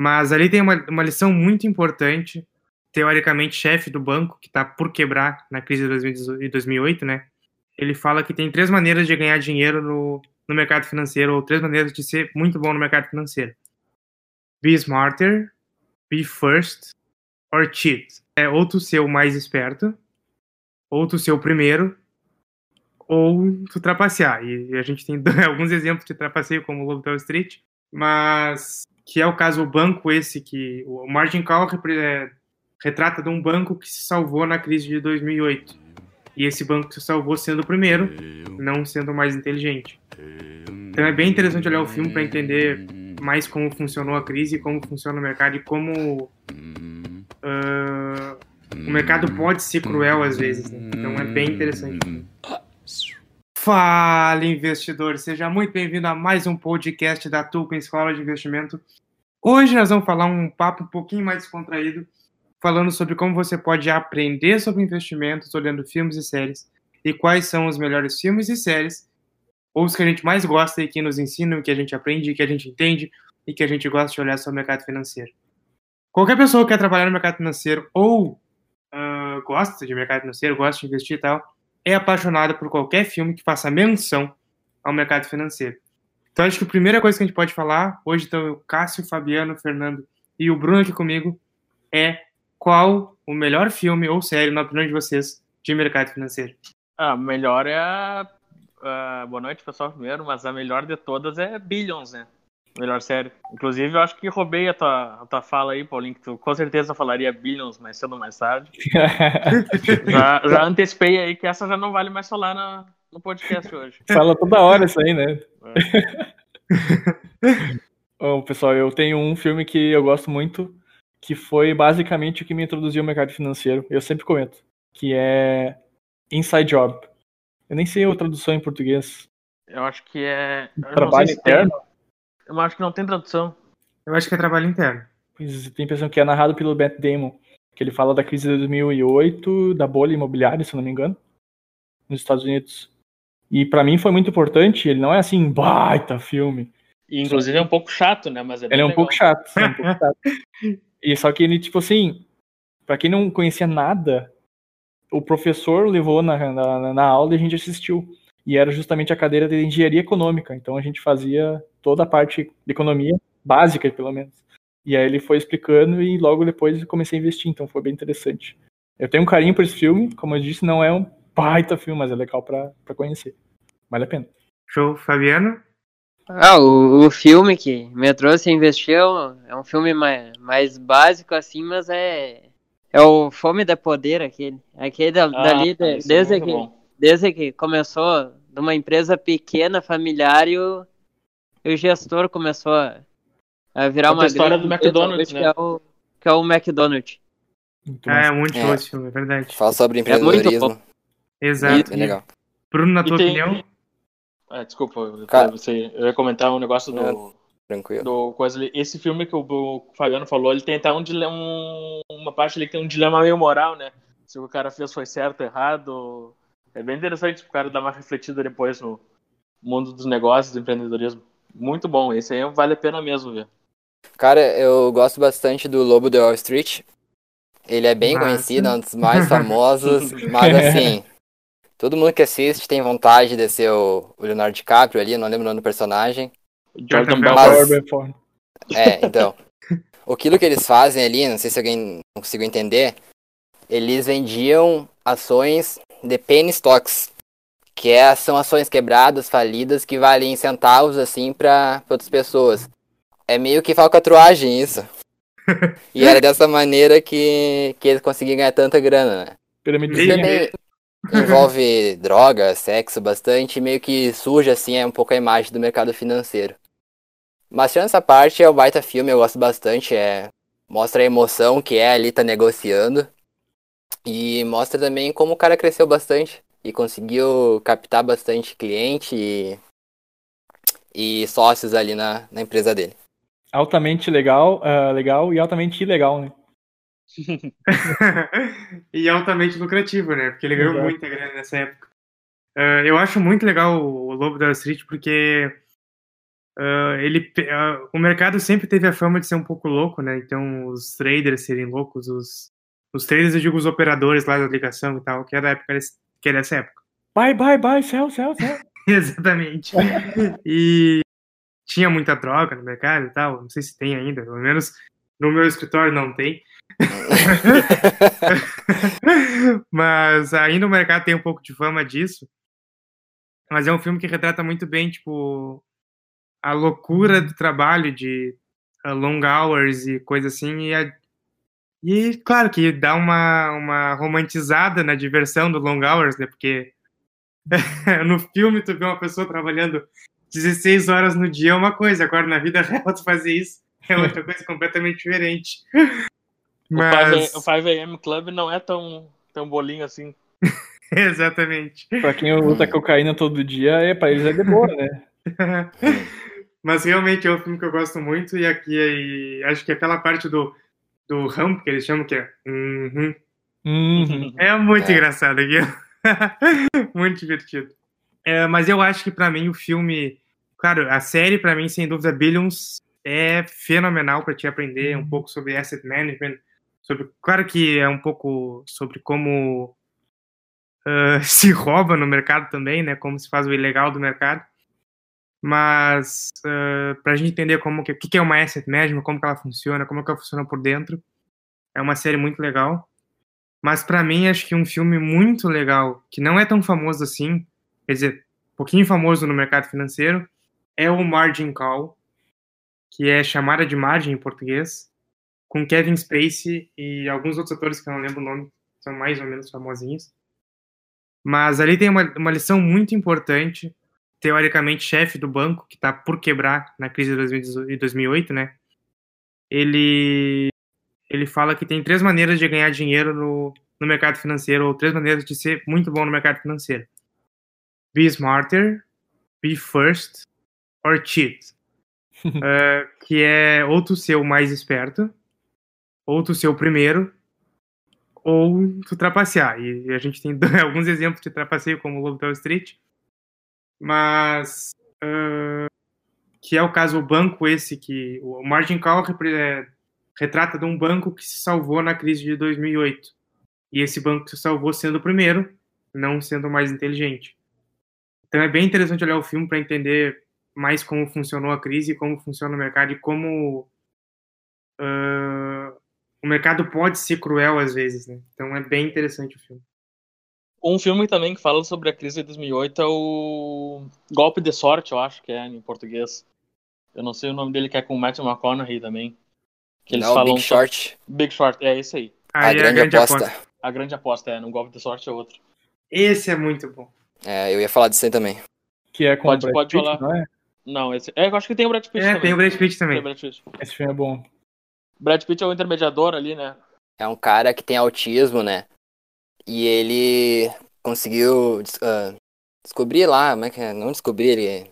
Mas ali tem uma, uma lição muito importante, teoricamente chefe do banco, que está por quebrar na crise de 2008, né? Ele fala que tem três maneiras de ganhar dinheiro no, no mercado financeiro, ou três maneiras de ser muito bom no mercado financeiro. Be smarter, be first, or cheat. É ou tu ser o mais esperto, ou tu ser o primeiro, ou tu trapacear. E a gente tem alguns exemplos de trapaceio, como o Lobo Wall Street, mas que é o caso do banco esse que o margin call é, retrata de um banco que se salvou na crise de 2008. E esse banco se salvou sendo o primeiro, não sendo o mais inteligente. Então é bem interessante olhar o filme para entender mais como funcionou a crise, como funciona o mercado e como uh, o mercado pode ser cruel às vezes. Né? Então é bem interessante. Fala, investidor! Seja muito bem-vindo a mais um podcast da Tulpa Escola de Investimento. Hoje nós vamos falar um papo um pouquinho mais descontraído, falando sobre como você pode aprender sobre investimentos olhando filmes e séries e quais são os melhores filmes e séries, ou os que a gente mais gosta e que nos ensinam, que a gente aprende, que a gente entende e que a gente gosta de olhar sobre o mercado financeiro. Qualquer pessoa que quer trabalhar no mercado financeiro ou uh, gosta de mercado financeiro, gosta de investir e tal, é apaixonada por qualquer filme que faça menção ao mercado financeiro. Então acho que a primeira coisa que a gente pode falar, hoje estão o Cássio, o Fabiano, o Fernando e o Bruno aqui comigo, é qual o melhor filme ou série, na opinião de vocês, de mercado financeiro? A melhor é a... boa noite, pessoal, primeiro, mas a melhor de todas é Billions, né? Melhor série. Inclusive, eu acho que roubei a tua, a tua fala aí, Paulinho, que tu com certeza falaria Billions mais cedo ou mais tarde. já, já antecipei aí que essa já não vale mais falar na, no podcast hoje. Fala toda hora isso aí, né? É. Bom, pessoal, eu tenho um filme que eu gosto muito, que foi basicamente o que me introduziu ao mercado financeiro. Eu sempre comento, que é Inside Job. Eu nem sei a tradução em português. Eu acho que é. Trabalho interno? Eu acho que não tem tradução. Eu acho que é trabalho interno. Pois, tem a impressão que é narrado pelo Matt Damon, que ele fala da crise de 2008, da bolha imobiliária, se eu não me engano, nos Estados Unidos. E para mim foi muito importante, ele não é assim, baita filme. E, inclusive é um pouco chato, né? Mas é ele é um pouco chato, é um pouco chato. E só que ele, tipo assim, para quem não conhecia nada, o professor levou na, na, na aula e a gente assistiu e era justamente a cadeira de engenharia econômica. Então a gente fazia toda a parte de economia básica, pelo menos. E aí ele foi explicando e logo depois comecei a investir, então foi bem interessante. Eu tenho um carinho por esse filme, como eu disse, não é um baita filme, mas é legal para conhecer. Vale a pena. Show, Fabiano? Ah, o, o filme que me trouxe a investir é um filme mais, mais básico assim, mas é é o Fome da Poder aquele. Aquele ah, dali, é desde, que, desde que começou numa empresa pequena, familiar, e o, e o gestor começou a, a virar uma. A história do McDonald's, né? Que é o, que é o McDonald's. Muito é, é muito é. filme, é verdade. Fala sobre empreendedorismo. É Exato. É legal. Bruno, na tua tem... opinião? Ah, desculpa, Cara, você, eu ia comentar um negócio do. É, tranquilo. Do coisa ali. Esse filme que o, o Fabiano falou, ele tem até um dilema, um, uma parte ali que tem um dilema meio moral, né? Se o cara fez foi certo ou errado. É bem interessante o cara dar uma refletida depois no mundo dos negócios, do empreendedorismo. Muito bom, esse aí vale a pena mesmo ver. Cara, eu gosto bastante do Lobo de Wall Street. Ele é bem Nossa. conhecido, é um dos mais famosos, mas assim, todo mundo que assiste tem vontade de ser o, Leonardo DiCaprio ali, não lembro o nome do personagem. Jordan Belfort. É, então. Aquilo que eles fazem ali, não sei se alguém conseguiu entender, eles vendiam ações de penny stocks, que é, são ações quebradas, falidas, que valem centavos assim para outras pessoas. É meio que falcatruagem isso. e era dessa maneira que, que eles conseguiam ganhar tanta grana, né? Piramidezinha. Envolve droga, sexo bastante, meio que suja assim é um pouco a imagem do mercado financeiro. Mas tirando essa parte, é um baita filme, eu gosto bastante, é mostra a emoção que é ali tá negociando. E mostra também como o cara cresceu bastante e conseguiu captar bastante cliente e, e sócios ali na, na empresa dele. Altamente legal, uh, legal e altamente ilegal, né? e altamente lucrativo, né? Porque ele ganhou Exato. muita grana nessa época. Uh, eu acho muito legal o Lobo da Street porque Uh, ele, uh, o mercado sempre teve a fama de ser um pouco louco, né? Então, os traders serem loucos, os, os traders, eu digo os operadores lá da ligação e tal, que é da época, que é dessa época. Bye, bye, bye, céu, céu, céu. Exatamente. e tinha muita droga no mercado e tal, não sei se tem ainda, pelo menos no meu escritório não tem. Mas ainda o mercado tem um pouco de fama disso. Mas é um filme que retrata muito bem, tipo, a loucura do trabalho de uh, long hours e coisa assim. E, a, e claro que dá uma, uma romantizada na diversão do long hours, né? Porque no filme tu vê uma pessoa trabalhando 16 horas no dia é uma coisa, agora na vida real tu fazer isso é outra coisa completamente diferente. Mas... O 5am Club não é tão, tão bolinho assim. Exatamente. Pra quem usa cocaína todo dia, é, pra eles é de boa, né? Mas realmente é um filme que eu gosto muito e aqui e acho que aquela parte do, do ramp que eles chamam que é uhum, uhum. é muito é. engraçado aqui. muito divertido. É, mas eu acho que para mim o filme, claro, a série para mim sem dúvida Billions é fenomenal para te aprender um pouco sobre asset management, sobre, claro que é um pouco sobre como uh, se rouba no mercado também, né? Como se faz o ilegal do mercado. Mas uh, para a gente entender como que, que é uma asset management, como que ela funciona, como que ela funciona por dentro, é uma série muito legal. Mas para mim acho que um filme muito legal que não é tão famoso assim, quer dizer, um pouquinho famoso no mercado financeiro, é o Margin Call, que é chamada de margem em português, com Kevin Spacey e alguns outros atores que eu não lembro o nome, são mais ou menos famosinhos. Mas ali tem uma, uma lição muito importante, teoricamente chefe do banco, que está por quebrar na crise de 2008, né? Ele, ele fala que tem três maneiras de ganhar dinheiro no, no mercado financeiro, ou três maneiras de ser muito bom no mercado financeiro. Be smarter, be first, or cheat. uh, que é ou tu ser o mais esperto, ou tu ser o primeiro, ou tu trapacear. E a gente tem alguns exemplos de trapaceio, como o Lobo Wall Street, mas uh, que é o caso o banco esse que o Margin Call é, retrata de um banco que se salvou na crise de 2008 e esse banco se salvou sendo o primeiro, não sendo o mais inteligente. Então é bem interessante olhar o filme para entender mais como funcionou a crise, como funciona o mercado e como uh, o mercado pode ser cruel às vezes, né? Então é bem interessante o filme. Um filme também que fala sobre a crise de 2008 é o Golpe de Sorte, eu acho que é em português. Eu não sei o nome dele, que é com o Matthew McConaughey também. Que eles não, falam Big Short. Big Short, é esse aí. a, grande, a grande aposta. aposta. A grande aposta, é. No Golpe de Sorte é outro. Esse é muito bom. É, eu ia falar disso aí também. Que é com pode, o Brad pode Pitt, falar. não é? Não, esse. É, eu acho que tem o Brad Pitt é, também. tem o Brad Pitt também. Brad Pitt. Esse filme é bom. Brad Pitt é o intermediador ali, né? É um cara que tem autismo, né? E ele conseguiu uh, descobrir lá, como é que é? Não descobrir, ele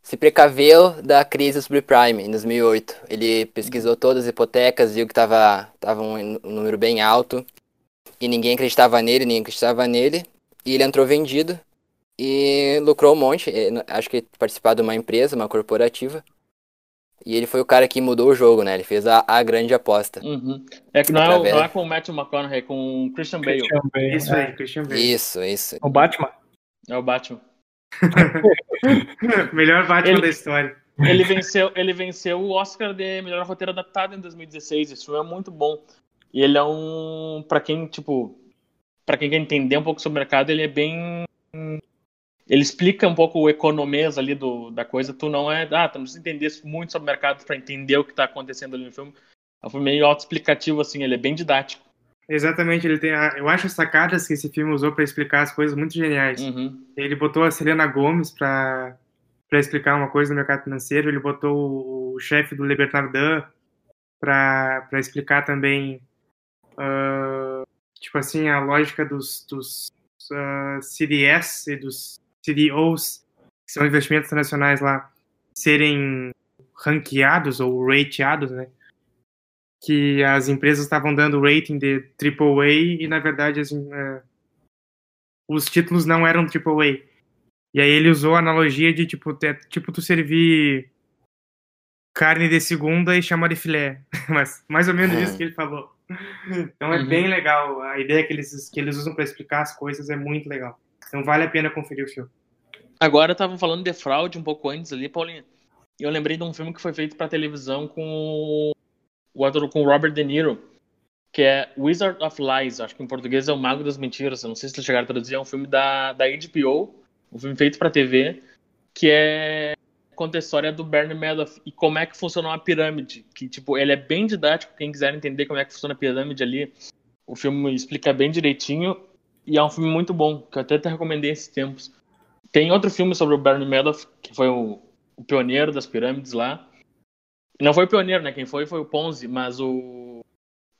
se precaveu da crise subprime em 2008. Ele pesquisou todas as hipotecas, viu que estava tava um, número bem alto e ninguém acreditava nele, ninguém acreditava nele. E ele entrou vendido e lucrou um monte. Acho que participar de uma empresa, uma corporativa. E ele foi o cara que mudou o jogo, né? Ele fez a, a grande aposta. Uhum. É que não é, não é, com o Matthew McConaughey, é com o Christian Bale. Christian Bale. Isso aí, Christian Bale. Isso, isso. O Batman? É o Batman. melhor Batman ele, da história. Ele venceu, ele venceu o Oscar de melhor roteiro adaptado em 2016. Esse filme é muito bom. E ele é um, para quem tipo, para quem quer entender um pouco sobre o mercado, ele é bem ele explica um pouco o economês ali do, da coisa. Tu não é. Ah, tu não precisa entender muito sobre o mercado para entender o que está acontecendo ali no filme. É um filme meio autoexplicativo, assim, ele é bem didático. Exatamente, ele tem. A, eu acho as sacadas que esse filme usou para explicar as coisas muito geniais. Uhum. Ele botou a Selena Gomes para para explicar uma coisa no mercado financeiro, ele botou o, chefe do Le para explicar também, uh, tipo assim, a lógica dos, dos uh, CDS e dos CDOs, que são investimentos internacionais lá, serem ranqueados ou rateados, né? Que as empresas estavam dando rating de AAA e, na verdade, uh, os títulos não eram AAA. E aí ele usou a analogia de, tipo, ter, tipo tu servir carne de segunda e chama de filé. Mas mais ou menos isso que ele falou. Então é Uhum. bem legal. A ideia que eles, que eles usam para explicar as coisas é muito legal. Então vale a pena conferir o filme. Agora estavam falando de fraude um pouco antes ali, Paulinho. Eu lembrei de um filme que foi feito pra televisão com o ator com Robert De Niro, que é Wizard of Lies, acho que em português é o Mago das Mentiras. Eu não sei se eles chegaram a traduzir, é um filme da, da HBO, um filme feito pra TV, que é conta a história do Bernie Madoff e como é que funciona uma pirâmide. Que, tipo, ele é bem didático, quem quiser entender como é que funciona a pirâmide ali, o filme explica bem direitinho e é um filme muito bom, que eu até te recomendei esses tempos. Tem outro filme sobre o Bernie Madoff, que foi o, o pioneiro das pirâmides lá. Não foi o pioneiro, né? Quem foi foi o Ponzi, mas o,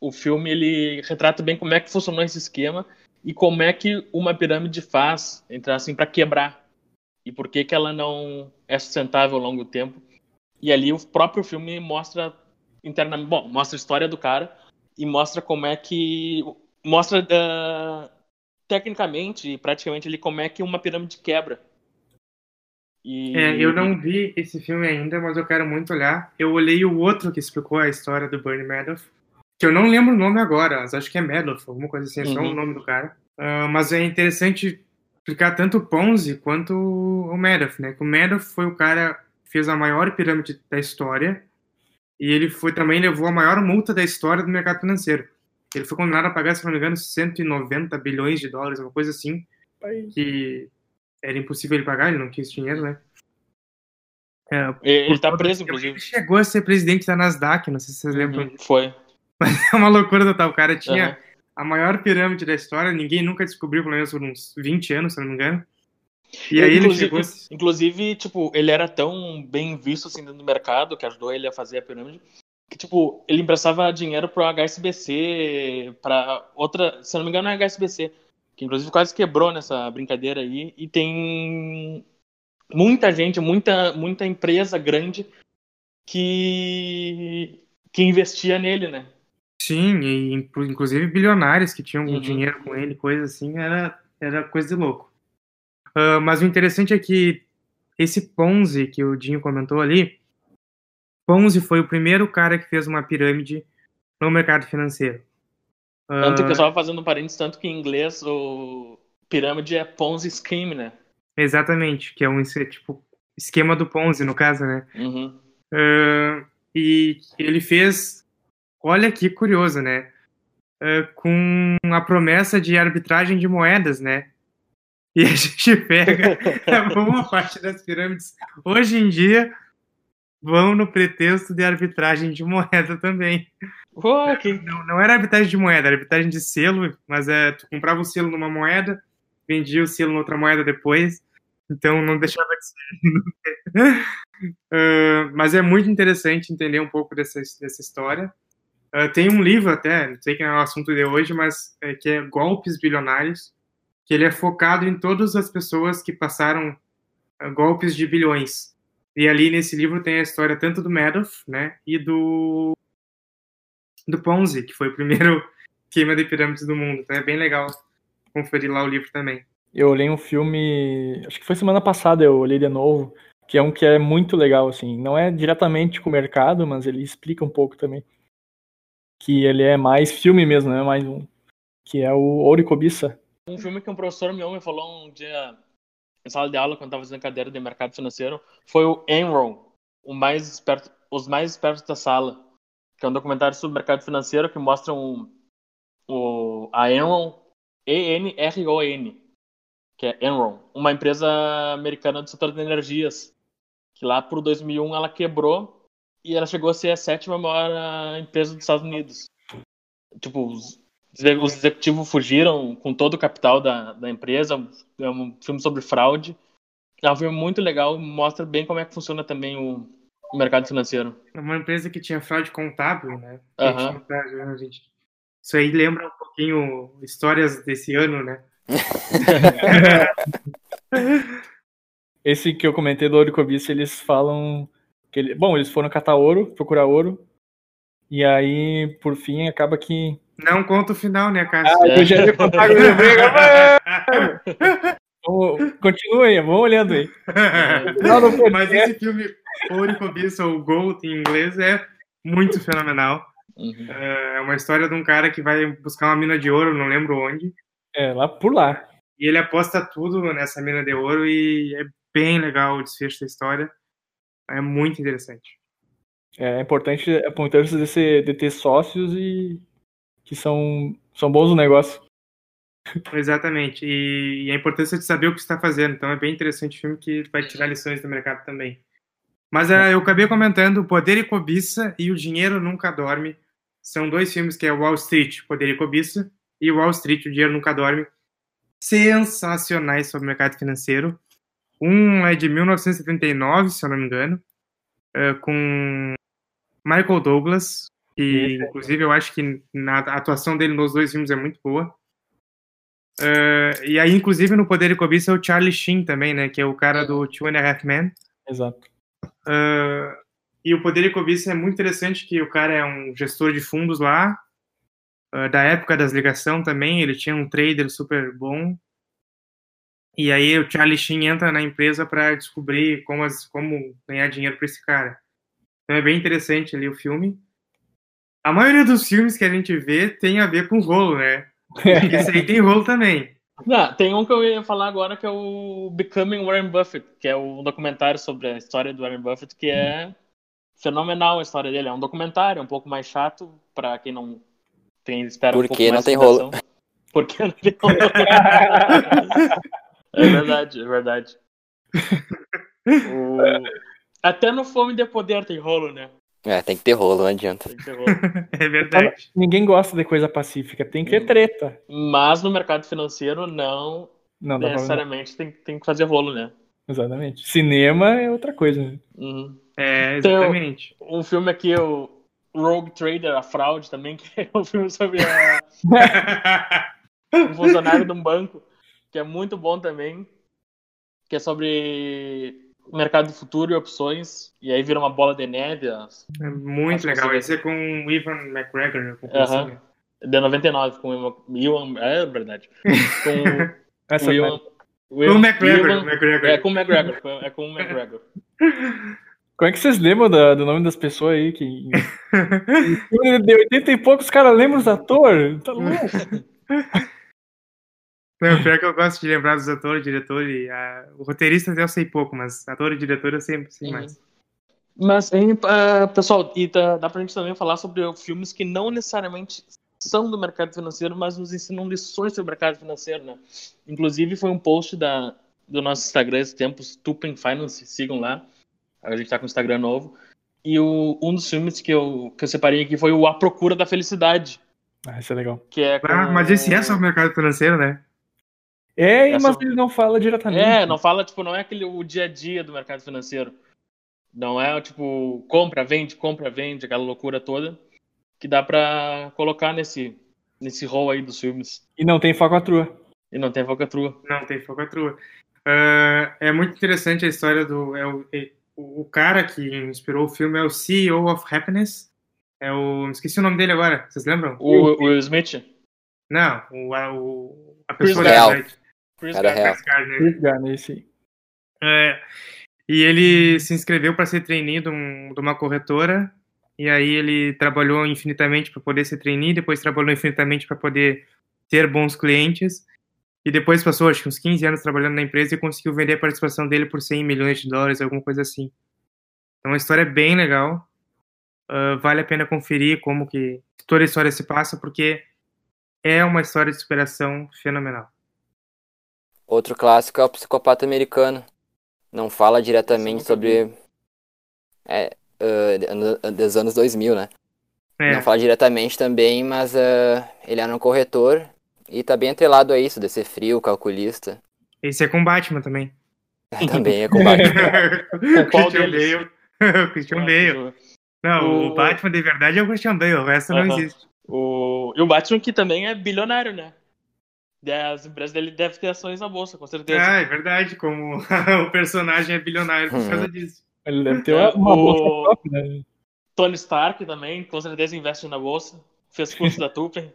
o filme ele retrata bem como é que funcionou esse esquema e como é que uma pirâmide faz, entrar assim, para quebrar. E por que, que ela não é sustentável ao longo do tempo. E ali o próprio filme mostra internamente, bom, mostra a história do cara e mostra como é que mostra ah, tecnicamente e praticamente ali como é que uma pirâmide quebra. E... É, eu não vi esse filme ainda, mas eu quero muito olhar. Eu olhei o outro que explicou a história do Bernie Madoff, que eu não lembro o nome agora, mas acho que é Madoff, alguma coisa assim, é só Uhum. o nome do cara. Ah, mas é interessante explicar tanto o Ponzi quanto o Madoff, né? Que o Madoff foi o cara que fez a maior pirâmide da história e ele foi também levou a maior multa da história do mercado financeiro. Ele foi condenado a pagar, se não me engano, 190 bilhões de dólares, uma coisa assim, que era impossível ele pagar, ele não quis dinheiro, né? É, Ele tá preso, ele inclusive. chegou a ser presidente da Nasdaq, não sei se vocês lembram. Uhum, Foi. É uma loucura total. O cara tinha Aham. a maior pirâmide da história, ninguém nunca descobriu, pelo menos por uns 20 anos, se não me engano. E aí ele inclusive, chegou. inclusive, tipo, ele era tão bem visto assim dentro do mercado, que ajudou ele a fazer a pirâmide, que, tipo, ele emprestava dinheiro pro HSBC, pra outra, se não me engano, é HSBC, que inclusive quase quebrou nessa brincadeira aí, e tem muita gente, muita, muita empresa grande que, que investia nele, né? Sim, e inclu- inclusive bilionários que tinham Uhum. dinheiro com ele, coisa assim, era, era coisa de louco. Ah, mas o interessante é que esse Ponzi que o Dinho comentou ali, Ponzi foi o primeiro cara que fez uma pirâmide no mercado financeiro. Ah, Tanto que eu estava fazendo um parênteses, tanto que em inglês o pirâmide é Ponzi Scheme, né? exatamente, que é um tipo esquema do Ponzi, no caso, né? Uhum. Ah, e ele fez, olha que curioso, né? Ah, com a promessa de arbitragem de moedas, né? E a gente pega uma parte das pirâmides hoje em dia vão no pretexto de arbitragem de moeda também. Uou, que... Não, não era arbitragem de moeda, era arbitragem de selo, mas é, tu comprava o selo numa moeda, vendia o selo em outra moeda depois, então não deixava de ser. Ah, mas é muito interessante entender um pouco dessa, dessa história. Ah, tem um livro até, não sei que é o assunto de hoje, mas é, que é Golpes Bilionários, que ele é focado em todas as pessoas que passaram ah, golpes de bilhões. E ali nesse livro tem a história tanto do Madoff, né, e do do Ponzi, que foi o primeiro esquema de pirâmides do mundo. Então é bem legal conferir lá o livro também. Eu olhei um filme, acho que foi semana passada eu olhei de novo, que é um que é muito legal, assim. Não é diretamente com o mercado, mas ele explica um pouco também. Que ele é mais filme mesmo, não é mais um. Que é o Ouro e Cobiça. Um filme que um professor meu me falou um dia em sala de aula, quando estava fazendo cadeira de mercado financeiro, foi o Enron, o mais esperto, os mais espertos da sala. Que é um documentário sobre mercado financeiro que mostra um, o, a Enron, E-N-R-O-N, que é Enron, uma empresa americana do setor de energias, que lá por 2001 ela quebrou e ela chegou a ser a sétima maior ah, empresa dos Estados Unidos. Tipo, os executivos fugiram com todo o capital da, da empresa. É um filme sobre fraude. É um filme muito legal, mostra bem como é que funciona também o, o mercado financeiro. É uma empresa que tinha fraude contábil, né? Tinha- gente- Isso aí lembra um pouquinho histórias desse ano, né? Esse que eu comentei do Ouro e Cobiça, eles falam que ele, bom, eles foram catar ouro, procurar ouro. E aí, por fim, acaba que Não conta o final, né, Cássio? Ah, eu já ia contar, eu agora. Vamos- Continua aí, vamos olhando aí. Do Mas esse filme, Ouro e Cobiça, ou Gold em inglês, é muito fenomenal. Uhum. É uma história de um cara que vai buscar uma mina de ouro, não lembro onde. É, lá por lá. E ele aposta tudo nessa mina de ouro e é bem legal o desfecho da história. É muito interessante. É importante a importância de, ser, de ter sócios e que são, são bons no negócio. Exatamente. E, e a importância de saber o que está fazendo. Então é bem interessante o filme que vai tirar lições do mercado também. Mas uh, eu acabei comentando Poder e Cobiça e O Dinheiro Nunca Dorme. São dois filmes que é Wall Street, Poder e Cobiça, e Wall Street, O Dinheiro Nunca Dorme. Sensacionais sobre o mercado financeiro. Um é de 1979, se eu não me engano, uh, com Michael Douglas, inclusive eu acho que na a atuação dele nos dois filmes é muito boa. Uh, e aí, inclusive, no Poder e Cobiça é o Charlie Sheen também, né? Que é o cara do Two and a Half Men. Exato. Uh, e o Poder e Cobiça é muito interessante que o cara é um gestor de fundos lá, uh, da época das ligações também, ele tinha um trader super bom. E aí o Charlie Sheen entra na empresa para descobrir como, as, como ganhar dinheiro para esse cara. Então é bem interessante ali o filme. A maioria dos filmes que a gente vê tem a ver com rolo, né? Esse aí tem rolo também. Não, tem um que eu ia falar agora que é o Becoming Warren Buffett, que é um documentário sobre a história do Warren Buffett, que é fenomenal a história dele. É um documentário, é um pouco mais chato para quem não tem espera Por um pouco mais não tem rolo? Porque não tem rolo. é verdade, é verdade. O- Até no Fome de Poder tem rolo, né? É, tem que ter rolo, não adianta. Tem que ter rolo. É verdade. Ninguém gosta de coisa pacífica, tem que ter treta. Mas no mercado financeiro não Não, necessariamente tem, tem que fazer rolo, né? Exatamente. Cinema é outra coisa. né? Uhum. É, Então, exatamente. um filme aqui, o Rogue Trader, a fraude também, que é um filme sobre a- um funcionário de um banco, que é muito bom também, que é sobre mercado do futuro e opções, e aí vira uma bola de neve, as- É muito legal. Esse é com o Ivan McGregor. de 99, com o Ewan, é verdade, com Essa o Ewan, Com o McGregor. Ewan- McGregor. é com o McGregor, é com o McGregor. Como é que vocês lembram da- do nome das pessoas aí? Que... De 80 e poucos, os caras lembram os atores? Tá louco? Não, pior que eu gosto de lembrar dos atores, diretor e a... o roteirista até eu sei pouco, mas ator e diretor eu sempre sei mais. Mas, hein, ah, pessoal, e dá, dá pra gente também falar sobre filmes que não necessariamente são do mercado financeiro, mas nos ensinam lições sobre o mercado financeiro, né? Inclusive, foi um post da, do nosso Instagram esse tempo, Stupen Finance, sigam lá. A gente tá com o Instagram novo. E o, um dos filmes que eu, que eu separei aqui foi o A Procura da Felicidade, Ah, isso é legal. que é com... Ah, mas esse é sobre o mercado financeiro, né? É, Essa- mas ele não fala diretamente. É, não fala, tipo, não é aquele o dia a dia do mercado financeiro. Não é, tipo, compra, vende, compra, vende, aquela loucura toda que dá pra colocar nesse, nesse rol aí dos filmes. E não tem falcatrua. E não tem falcatrua. Não, tem focatrua. Ah, é muito interessante a história do. É o, é- o cara que inspirou o filme é o CEO of Happiness. É o. Esqueci o nome dele agora. Vocês lembram? O o Will Smith? Não, o, a, o, a Chris pessoa verdade. Chris Gardner. real. Chris Gardner. Chris aí. É, e ele se inscreveu para ser trainee de, um- de uma corretora. E aí ele trabalhou infinitamente para poder ser trainee, depois trabalhou infinitamente para poder ter bons clientes. E depois passou, acho que uns 15 anos trabalhando na empresa e conseguiu vender a participação dele por 100 milhões de dólares, alguma coisa assim. Então a história é bem legal. Ah, vale a pena conferir como que toda a história se passa, porque é uma história de superação fenomenal. Outro clássico é o Psicopata Americano. Não fala diretamente sobre. É, ano- dos anos 2000, né? É, Não fala diretamente também, mas ah, ele era um corretor e tá bem atrelado a isso, de ser frio, calculista. esse é com Batman também. também é combate. o qual Christian? Bale. o Christian Bale. Não, o... O- Batman de verdade é o Christian Bale, o resto não Aham. existe. O... E o Batman que também é bilionário, né? As empresas dele devem ter ações na bolsa, com certeza. Ah, é verdade, como o personagem é bilionário por causa disso. Ele deve ter É, uma, bolsa própria, né? Tony Stark também, com certeza investe na bolsa. Fez curso da Tupen.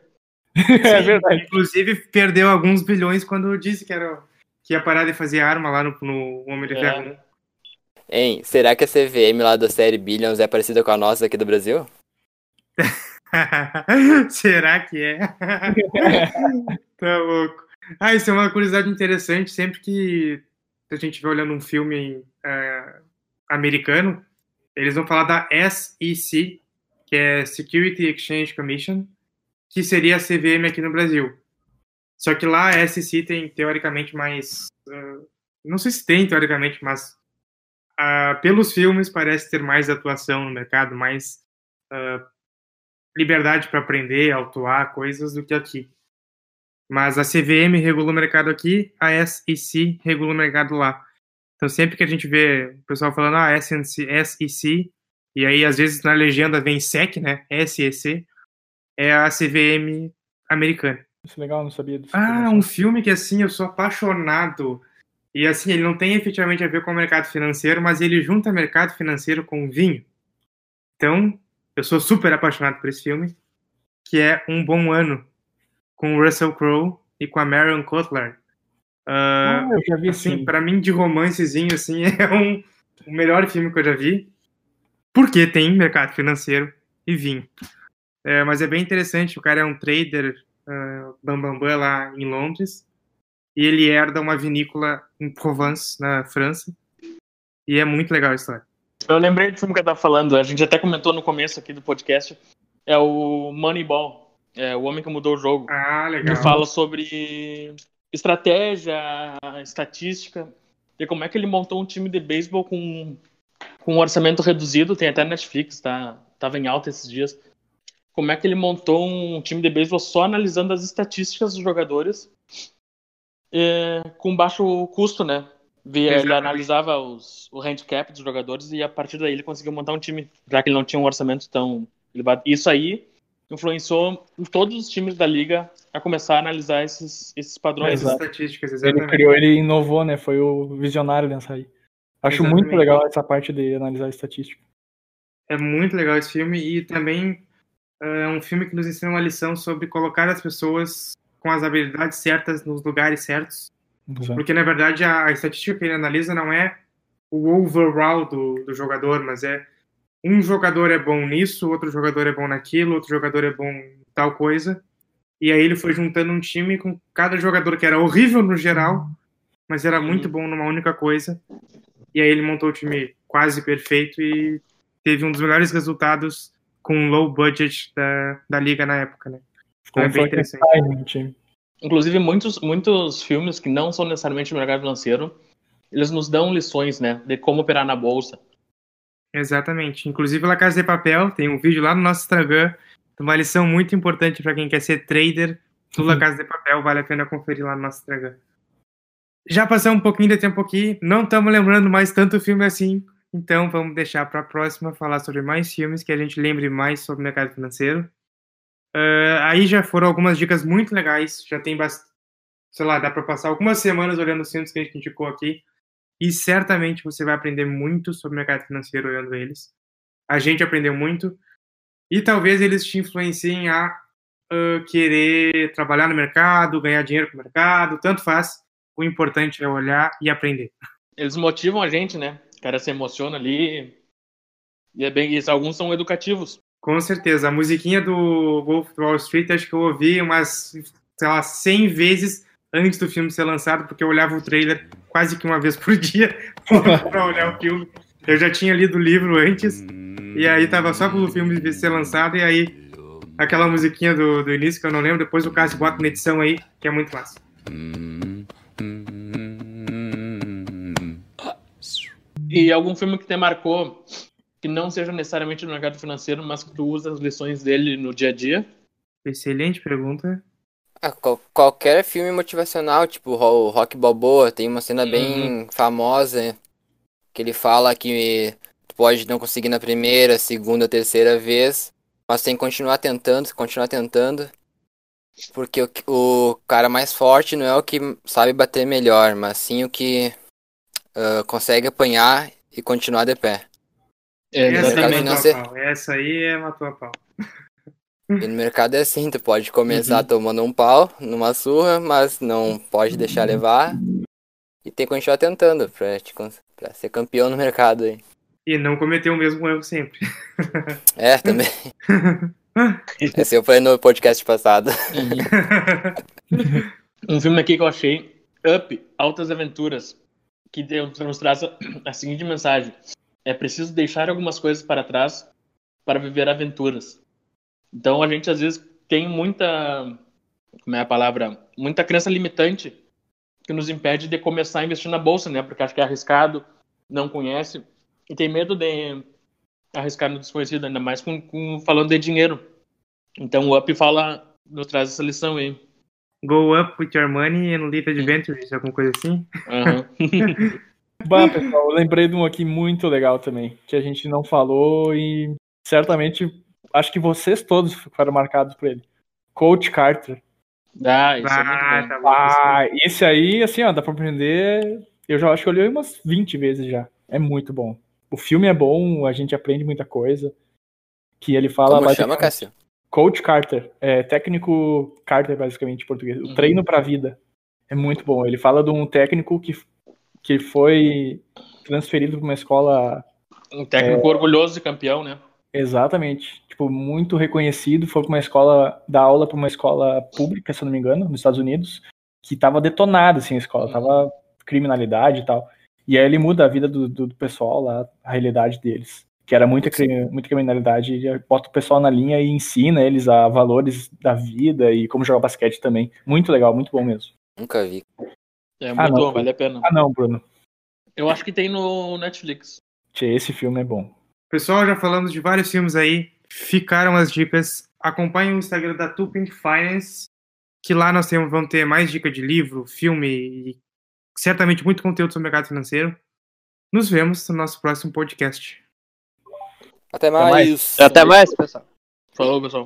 É verdade. Inclusive, perdeu alguns bilhões quando disse que, era, que ia parar de fazer arma lá no, no Homem de Ferro. É. Hein, será que a CVM lá da série Billions é parecida com a nossa aqui do Brasil? será que é? tá louco. Ah, isso é uma curiosidade interessante. Sempre que a gente vai olhando um filme uh, americano, eles vão falar da SEC, que é Security Exchange Commission, que seria a CVM aqui no Brasil. Só que lá a SEC tem, teoricamente, mais... Uh, não sei se tem, teoricamente, mas uh, pelos filmes parece ter mais atuação no mercado, mais uh, liberdade para aprender, autuar coisas do que aqui. Mas a CVM regula o mercado aqui, a SEC regula o mercado lá. Então sempre que a gente vê o pessoal falando ah, SEC, e aí às vezes na legenda vem SEC, né? SEC, é a CVM americana. Isso é legal, não sabia disso. Ah, um filme que assim eu sou apaixonado. E assim, ele não tem efetivamente a ver com o mercado financeiro, mas ele junta mercado financeiro com vinho. Então, eu sou super apaixonado por esse filme, que é Um Bom Ano, com o Russell Crowe e com a Marion Cotillard. Uh, ah, eu já vi assim, para mim de romancezinho assim é um o melhor filme que eu já vi, porque tem mercado financeiro e vinho. É, mas é bem interessante, o cara é um trader uh, bambambam bam, bam, lá em Londres e ele herda uma vinícola em Provence, na França. E é muito legal a história. Eu lembrei do filme que eu tava falando, a gente até comentou no começo aqui do podcast. É o Moneyball. É, o Homem que Mudou o Jogo. Ah, legal. Que fala sobre estratégia, estatística, e como é que ele montou um time de beisebol com, com um orçamento reduzido, tem até Netflix, tá? Tava em alta esses dias. Como é que ele montou um time de beisebol só analisando as estatísticas dos jogadores é, com baixo custo, né? Via, ele analisava os, o handicap dos jogadores e a partir daí ele conseguiu montar um time, já que ele não tinha um orçamento tão elevado. Isso aí influenciou todos os times da liga a começar a analisar esses, esses padrões. Essas estatísticas, exatamente. Ele criou, ele inovou, né? Foi o visionário nessa aí. Acho exatamente. muito legal essa parte de analisar a estatística. É muito legal esse filme e também eh, é um filme que nos ensina uma lição sobre colocar as pessoas com as habilidades certas nos lugares certos. Exato. Porque, na verdade, a, a, estatística que ele analisa não é o overall do, do jogador, mas é um jogador é bom nisso, outro jogador é bom naquilo, outro jogador é bom em tal coisa. E aí ele foi juntando um time com cada jogador que era horrível no geral, mas era muito bom numa única coisa. E aí ele montou o time quase perfeito e teve um dos melhores resultados com low budget da, da liga na época, né? Então é bem interessante. Inclusive, muitos, muitos filmes que não são necessariamente no mercado financeiro, eles nos dão lições, né? De como operar na bolsa. Exatamente. Inclusive, La Casa de Papel, tem um vídeo lá no nosso Instagram, uma lição muito importante para quem quer ser trader do La uhum. Casa de Papel, vale a pena conferir lá no nosso Instagram. Já passou um pouquinho de tempo aqui, não estamos lembrando mais tanto filme assim, então vamos deixar para a próxima falar sobre mais filmes que a gente lembre mais sobre o mercado financeiro. Uh, aí já foram algumas dicas muito legais, já tem bastante, sei lá, dá para passar algumas semanas olhando os filmes que a gente indicou aqui. E certamente você vai aprender muito sobre o mercado financeiro olhando eles. A gente aprendeu muito. E talvez eles te influenciem a uh, querer trabalhar no mercado, ganhar dinheiro com o mercado, tanto faz. O importante é olhar e aprender. Eles motivam a gente, né? O cara se emociona ali. E é bem isso. Alguns são educativos. Com certeza. A musiquinha do Wolf of Wall Street, acho que eu ouvi umas, sei lá, 100 vezes antes do filme ser lançado, porque eu olhava o trailer quase que uma vez por dia para olhar o filme. Eu já tinha lido o livro antes, e aí tava só pro filme ser lançado, e aí aquela musiquinha do, do início que eu não lembro, depois o Cássio bota na edição aí, que é muito massa. E algum filme que te marcou, que não seja necessariamente no mercado financeiro, mas que tu usa as lições dele no dia a dia? Excelente pergunta. Ah, qualquer filme motivacional, tipo o Rock Balboa, tem uma cena bem uhum. famosa que ele fala que tu pode não conseguir na primeira, segunda, terceira vez, mas tem que continuar tentando, continuar tentando. Porque o, o cara mais forte não é o que sabe bater melhor, mas sim o que uh, consegue apanhar e continuar de pé. É, Essa, é Essa aí é matou a pau. E no mercado é assim, tu pode começar uhum. tomando um pau numa surra, mas não pode deixar levar. E tem que continuar tentando pra, te, pra ser campeão no mercado aí. E não cometer o mesmo erro sempre. É, também. Esse eu falei no podcast passado. um filme aqui que eu achei, Up, Altas Aventuras, que nos traz a seguinte mensagem. É preciso deixar algumas coisas para trás para viver aventuras. Então a gente às vezes tem muita, como é a palavra, muita crença limitante que nos impede de começar a investir na bolsa, né? Porque acha que é arriscado, não conhece e tem medo de arriscar no desconhecido, ainda mais com, com falando de dinheiro. Então o Up fala, nos traz essa lição aí. Go up with your money and live adventures, alguma coisa assim. Uhum. bah, pessoal, eu lembrei de um aqui muito legal também, que a gente não falou e certamente acho que vocês todos ficaram marcados por ele. Coach Carter. Ah, isso ah, é muito bom. Tá ah, esse aí, assim, ó, dá pra aprender. Eu já acho que eu olhei umas 20 vezes já. É muito bom. O filme é bom, a gente aprende muita coisa. Que ele fala. Como chama, Cássio? Coach Carter. É técnico Carter, basicamente, em português. O uhum. treino pra vida. É muito bom. Ele fala de um técnico que, que foi transferido pra uma escola. Um técnico é... orgulhoso e campeão, né? Exatamente. Tipo, muito reconhecido. Foi pra uma escola, dar aula pra uma escola pública, se eu não me engano, nos Estados Unidos, que tava detonada, assim, a escola. Uhum. Tava criminalidade e tal. E aí ele muda a vida do, do, do pessoal lá, a realidade deles. Que era muita, muita criminalidade, e bota o pessoal na linha e ensina eles a valores da vida e como jogar basquete também. Muito legal, muito bom mesmo. Nunca vi. É ah, muito ah, bom, vale a pena. Ah, não, Bruno. Eu acho que tem no Netflix. Esse filme é bom. Pessoal, já falando de vários filmes aí, ficaram as dicas. Acompanhe o Instagram da Tupink Finance, que lá nós temos, vamos ter mais dica de livro, filme e certamente muito conteúdo sobre o mercado financeiro. Nos vemos no nosso próximo podcast. Até mais. Até mais, Até mais pessoal. Falou, pessoal.